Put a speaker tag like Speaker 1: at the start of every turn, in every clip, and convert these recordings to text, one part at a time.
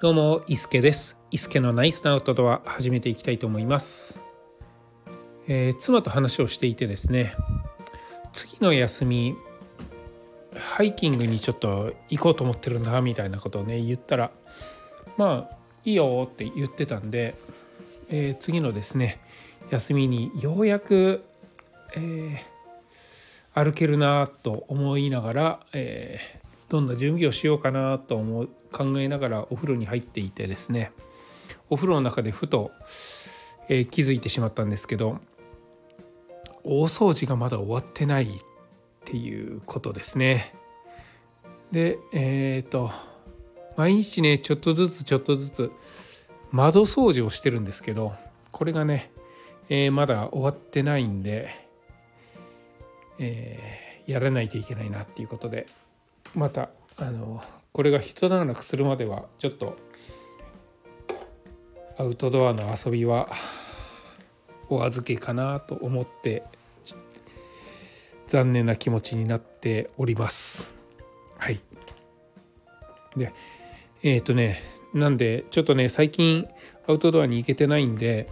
Speaker 1: どうも、伊助です。伊助のナイスなアウトドア始めていきたいと思います。えー、妻と話をしていてですね、次の休み、ハイキングにちょっと行こうと思ってるんだみたいなことをね、言ったら、まあ、いいよって言ってたんで、えー、次のですね、休みにようやく、えー、歩けるなと思いながら、えー、どんな準備をしようかなと思う考えながらお風呂に入っていてですねお風呂の中でふと、えー、気づいてしまったんですけど大掃除がまだ終わってないっていうことですね。でえっ、ー、と毎日ねちょっとずつちょっとずつ窓掃除をしてるんですけどこれがね、えー、まだ終わってないんで、えー、やらないといけないなっていうことでまたあのこれが一段落するまではちょっとアウトドアの遊びはお預けかなと思って残念な気持ちになっております。はい。でえっ、ー、とねなんでちょっとね最近アウトドアに行けてないんで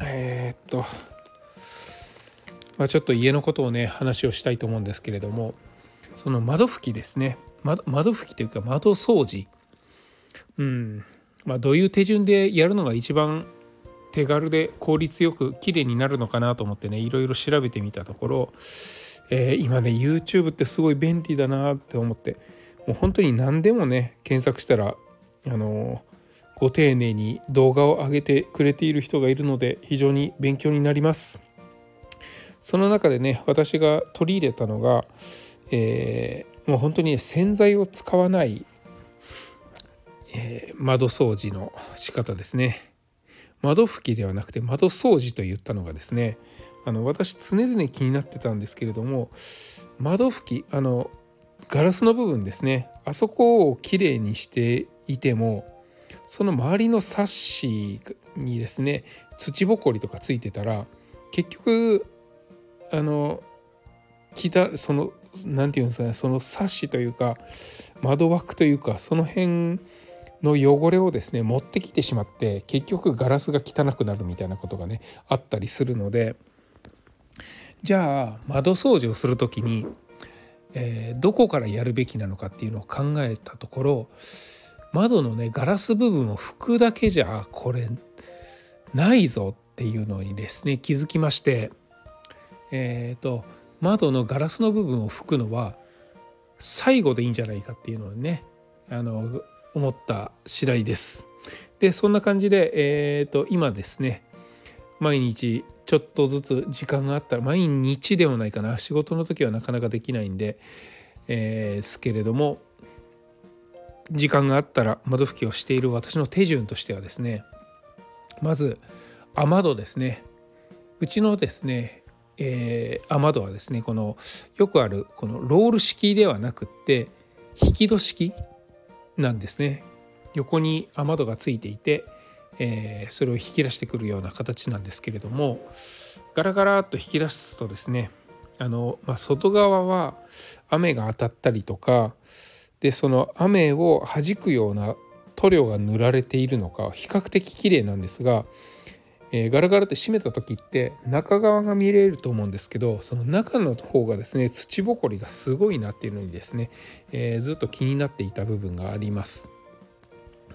Speaker 1: えっ、とまあ、ちょっと家のことをね話をしたいと思うんですけれどもその窓拭きですね。窓拭きというか窓掃除。うん。まあどういう手順でやるのが一番手軽で効率よく綺麗になるのかなと思ってねいろいろ調べてみたところ、えー、今ね YouTube ってすごい便利だなって思ってもう本当に何でもね検索したらあのー、ご丁寧に動画を上げてくれている人がいるので非常に勉強になります。その中でね私が取り入れたのが、えー、もう本当に洗剤を使わない、えー、窓掃除の仕方ですね。窓拭きではなくて窓掃除と言ったのがですねあの私常々気になってたんですけれども窓拭きあのガラスの部分ですね。あそこをきれいにしていてもその周りのサッシにですね土ぼこりとかついてたら結局あのその何て言うんですかねそのサッシというか窓枠というかその辺の汚れをですね持ってきてしまって結局ガラスが汚くなるみたいなことがねあったりするのでじゃあ窓掃除をする時に、えー、どこからやるべきなのかっていうのを考えたところ窓のねガラス部分を拭くだけじゃこれないぞっていうのにですね気づきましてえっ、ー、と窓のガラスの部分を拭くのは最後でいいんじゃないかっていうのをねあの思った次第です。でそんな感じで、えーと、今ですね毎日ちょっとずつ時間があったら毎日ではないかな仕事の時はなかなかできないんで、えー、ですけれども時間があったら窓拭きをしている私の手順としてはですねまず雨戸ですねうちのですねえー、雨戸はですねこのよくあるこのロール式ではなくって引き戸式なんですね。横に雨戸がついていて、えー、それを引き出してくるような形なんですけれどもガラガラっと引き出すとですねあの、まあ、外側は雨が当たったりとかでその雨を弾くような塗料が塗られているのか比較的綺麗なんですがえー、ガラガラって閉めた時って中側が見れると思うんですけどその中の方がですね土ぼこりがすごいなっていうのにですね、えー、ずっと気になっていた部分があります。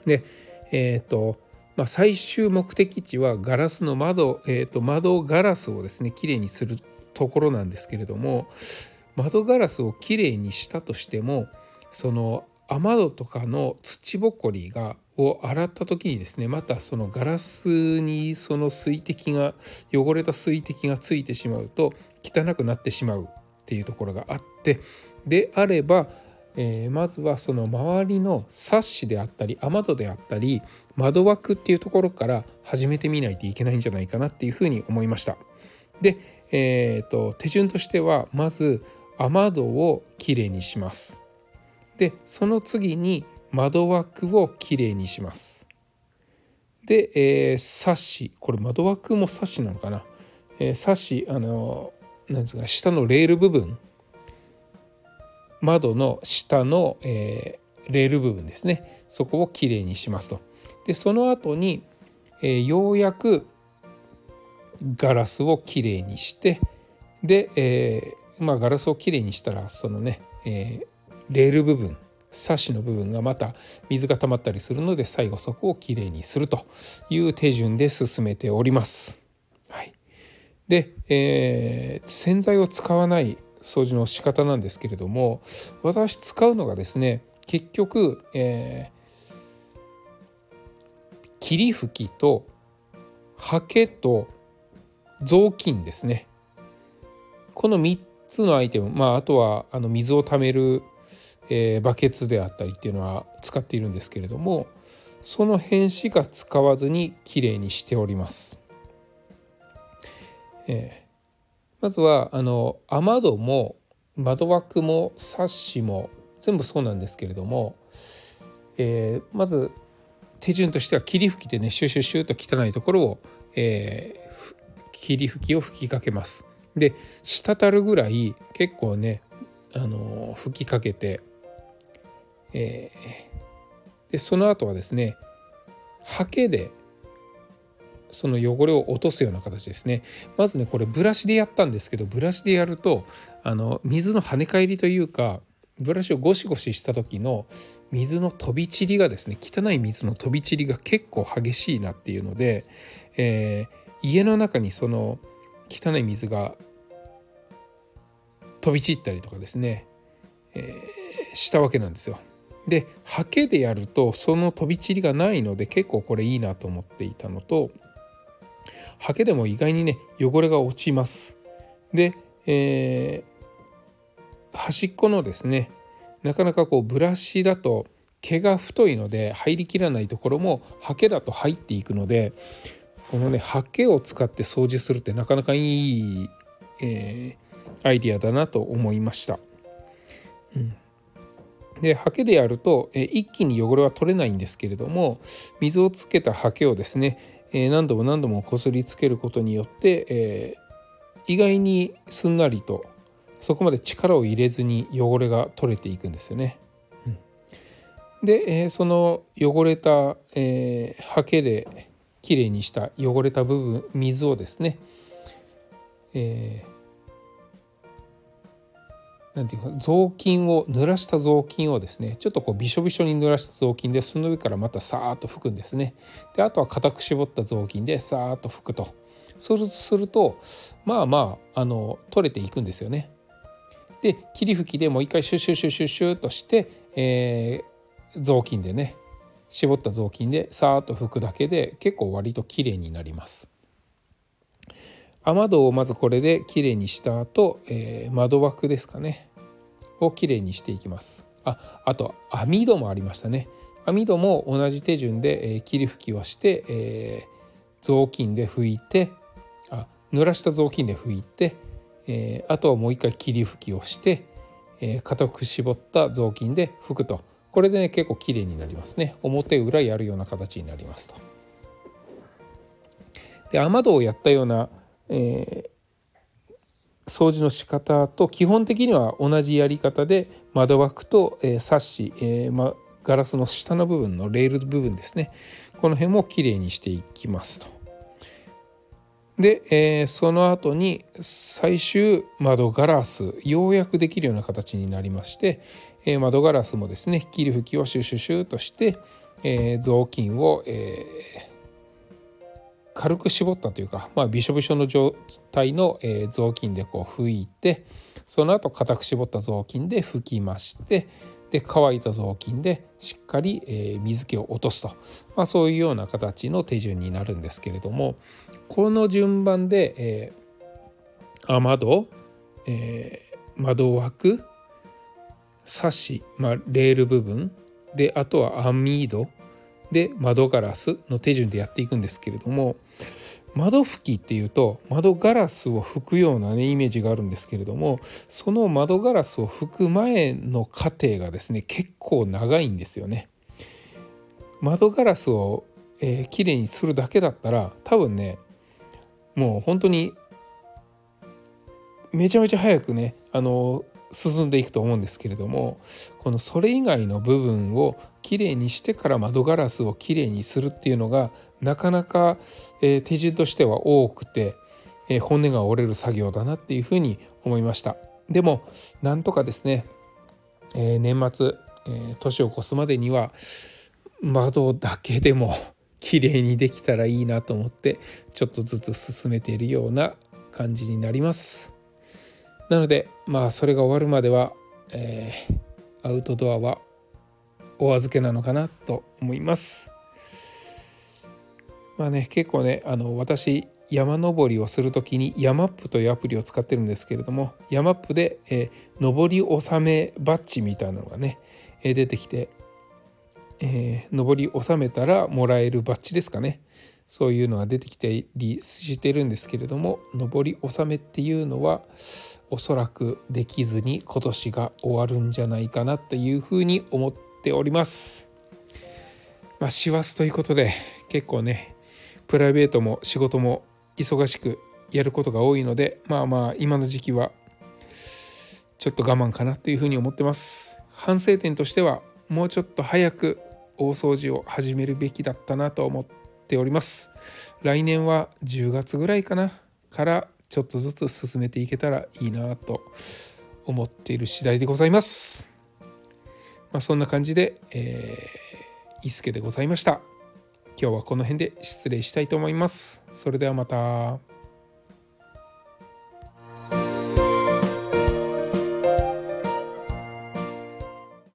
Speaker 1: でえっ、ー、とまあ、最終目的地はガラスの窓、えー、と窓ガラスをですねきれいにするところなんですけれども窓ガラスをきれいにしたとしてもその雨戸とかの土ぼこりがを洗った時にですねまたそのガラスにその水滴が汚れた水滴がついてしまうと汚くなってしまうっていうところがあってであれば、えー、まずはその周りのサッシであったり雨戸であったり窓枠っていうところから始めてみないといけないんじゃないかなっていうふうに思いました。で、えーと、と手順としてはまず雨戸をきれいにします。でその次に窓枠をきれいにします。で、えー、サッシ。これ窓枠もサッシなのかな、えー、サッシあのなんですか下のレール部分。窓の下の、えー、レール部分ですね。そこをきれいにしますと。でその後に、えー、ようやくガラスをきれいにしてで、えー、まあガラスをきれいにしたらそのね、えー、レール部分。サッシの部分がまた水が溜まったりするので最後そこをきれいにするという手順で進めております。はい、で、えー、洗剤を使わない掃除の仕方なんですけれども私使うのがですね結局、えー、霧吹きとハケと雑巾ですねこの3つのアイテムまああとはあの水をためるえー、バケツであったりっていうのは使っているんですけれどもその辺しか使わずにきれいにしております。えー、まずはあの雨戸も窓枠もサッシも全部そうなんですけれども、えー、まず手順としては霧吹きでねシュシュシュと汚いところを、えー、霧吹きを吹きかけます。で滴るぐらい結構ねあの吹きかけてえー、でその後はですねハケでその汚れを落とすような形ですねまずねこれブラシでやったんですけどブラシでやるとあの水の跳ね返りというかブラシをゴシゴシした時の水の飛び散りがですね汚い水の飛び散りが結構激しいなっていうので、えー、家の中にその汚い水が飛び散ったりとかですね、えー、したわけなんですよ。でハケでやるとその飛び散りがないので結構これいいなと思っていたのとハケでも意外にね汚れが落ちます。で、えー、端っこのですねなかなかこうブラシだと毛が太いので入りきらないところもハケだと入っていくのでこのねハケを使って掃除するってなかなかいい、えー、アイディアだなと思いました。うんでハケでやると、え一気に汚れは取れないんですけれども水をつけたハケをですね、え何度も何度もこすりつけることによって、え意外にすんなりとそこまで力を入れずに汚れが取れていくんですよね。うん、で、えその汚れた、えー、ハケできれいにした汚れた部分水をですね、えーなんていうか雑巾を濡らした雑巾をですねちょっとこうびしょびしょに濡らした雑巾でその上からまたさーっと拭くんですね。であとは固く絞った雑巾でさーっと拭くと。そうするとまあまああの取れていくんですよね。で霧吹きでもう一回シュシュシュシュシュとして、えー、雑巾でね絞った雑巾でさーっと拭くだけで結構割と綺麗になります。雨戸をまずこれできれいにした後、えー、窓枠ですかね。をきれいにしていきます。ああと網戸もありましたね。網戸も同じ手順で、えー、霧吹きをして、えー、雑巾で拭いてあ濡らした雑巾で拭いて、えー、あとはもう一回霧吹きをして、えー、固く絞った雑巾で拭くと。これでね結構きれいになりますね。表裏やるような形になりますと。で雨戸をやったような、え掃除の仕方と基本的には同じやり方で窓枠と、えサッシ、えー、ま、ガラスの下の部分のレール部分ですねこの辺もきれいにしていきますと。で、えー、その後に最終窓ガラスようやくできるような形になりまして、えー、窓ガラスもですね霧吹きをシュシュシュとして、えー、雑巾を、えー、軽く絞ったというか、まあ、びしょびしょの状態の、えー、雑巾でこう拭いてその後固く絞った雑巾で拭きましてで乾いた雑巾でしっかり、えー、水気を落とすと、まあ、そういうような形の手順になるんですけれどもこの順番で、えー、雨戸、えー、窓枠サッシ、まあ、レール部分であとは網戸で窓ガラスの手順でやっていくんですけれども窓拭きっていうと窓ガラスを拭くようなねイメージがあるんですけれどもその窓ガラスを拭く前の過程がですね結構長いんですよね。窓ガラスを、えー、きれいにするだけだったら多分ねもう本当にめちゃめちゃ早くねあの進んでいくと思うんですけれどもこのそれ以外の部分をきれいにしてから窓ガラスをきれいにするっていうのがなかなか、え、手順としては多くて、え、骨が折れる作業だなっていうふうに思いました。でもなんとかですね、え、年末、え年を越すまでには窓だけでも綺麗にできたらいいなと思ってちょっとずつ進めているような感じになります。なのでまあそれが終わるまでは、えー、アウトドアはお預けなのかなと思います。まあね結構ねあの私山登りをする時にヤマップというアプリを使ってるんですけれどもヤマップで、えー、登り納めバッジみたいなのがね、えー、出てきてえー、登り納めたらもらえるバッジですかね。そういうのが出てきたりしてるんですけれども登り納めっていうのはおそらくできずに今年が終わるんじゃないかなっていうふうに思っております。まあ師走ということで結構ねプライベートも仕事も忙しくやることが多いのでまあまあ今の時期はちょっと我慢かなというふうに思ってます。反省点としてはもうちょっと早く大掃除を始めるべきだったなと思ってております。来年は10月ぐらいかな。からちょっとずつ進めていけたらいいなと思っている次第でございます。まあ、そんな感じで、えー、伊助でございました。今日はこの辺で失礼したいと思います。それではまた。